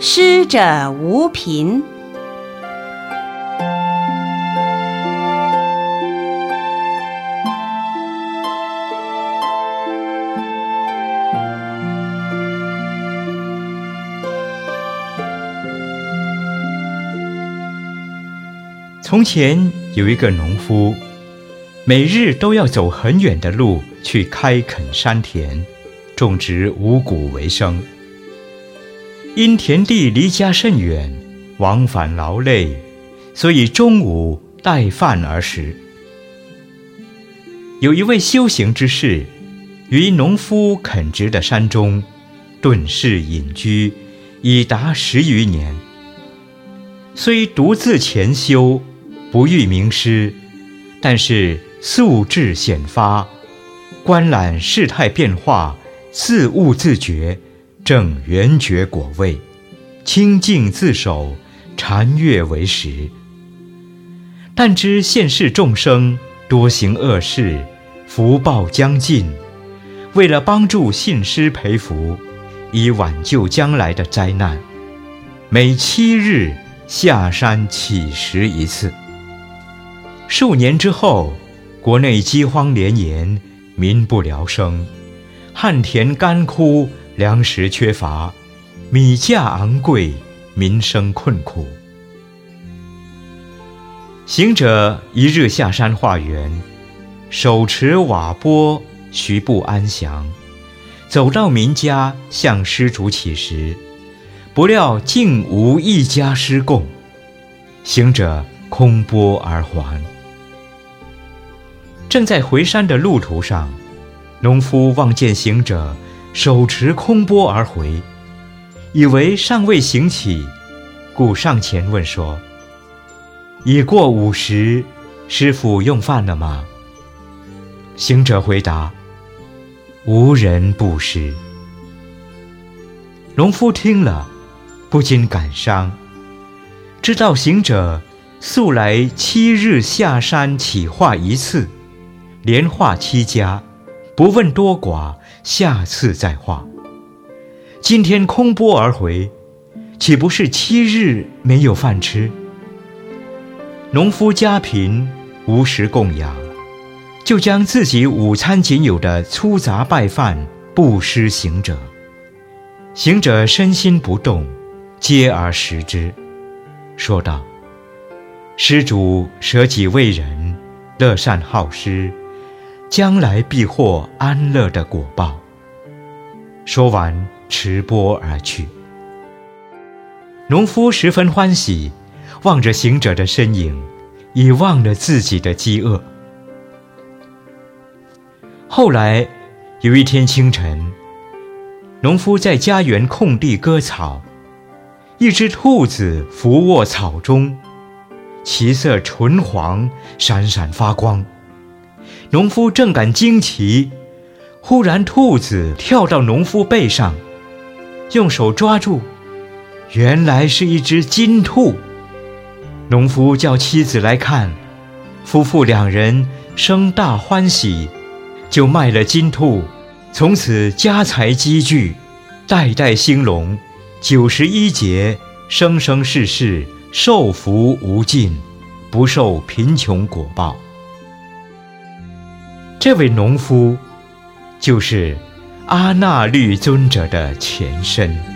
师者无贫。从前有一个农夫每日都要走很远的路去开垦山田。种植五谷为生。因田地离家甚远，往返劳累，所以中午带饭而食。有一位修行之士，于农夫垦植的山中，顿室隐居，已达十余年。虽独自潜修，不遇名师，但是素质显发，观览事态变化，自悟自觉。正圆觉果位，清净自守，禅悦为食。但知现世众生多行恶事，福报将尽，为了帮助信师培福，以挽救将来的灾难，每七日下山乞食一次。数年之后，国内饥荒连延，民不聊生，旱田干枯。粮食缺乏，米价昂贵，民生困苦。行者一日下山化缘，手持瓦钵，徐步安详，走到民家向施主乞食，不料竟无一家施供，行者空钵而还。正在回山的路途上，农夫望见行者。手持空钵而回，以为尚未行起，故上前问说：“已过午时，师傅用饭了吗？”行者回答：“无人布施。”农夫听了，不禁感伤，知道行者素来七日下山起化一次，连化七家，不问多寡。下次再画。今天空钵而回，岂不是七日没有饭吃？农夫家贫，无食供养，就将自己午餐仅有的粗杂败饭布施行者。行者身心不动，接而食之，说道：“施主舍己为人，乐善好施。”将来必获安乐的果报。说完，持钵而去。农夫十分欢喜，望着行者的身影，已忘了自己的饥饿。后来，有一天清晨，农夫在家园空地割草，一只兔子伏卧草中，其色纯黄，闪闪发光。农夫正感惊奇，忽然兔子跳到农夫背上，用手抓住，原来是一只金兔。农夫叫妻子来看，夫妇两人生大欢喜，就卖了金兔，从此家财积聚，代代兴隆，九十一劫，生生世世受福无尽，不受贫穷果报。这位农夫，就是阿那律尊者的前身。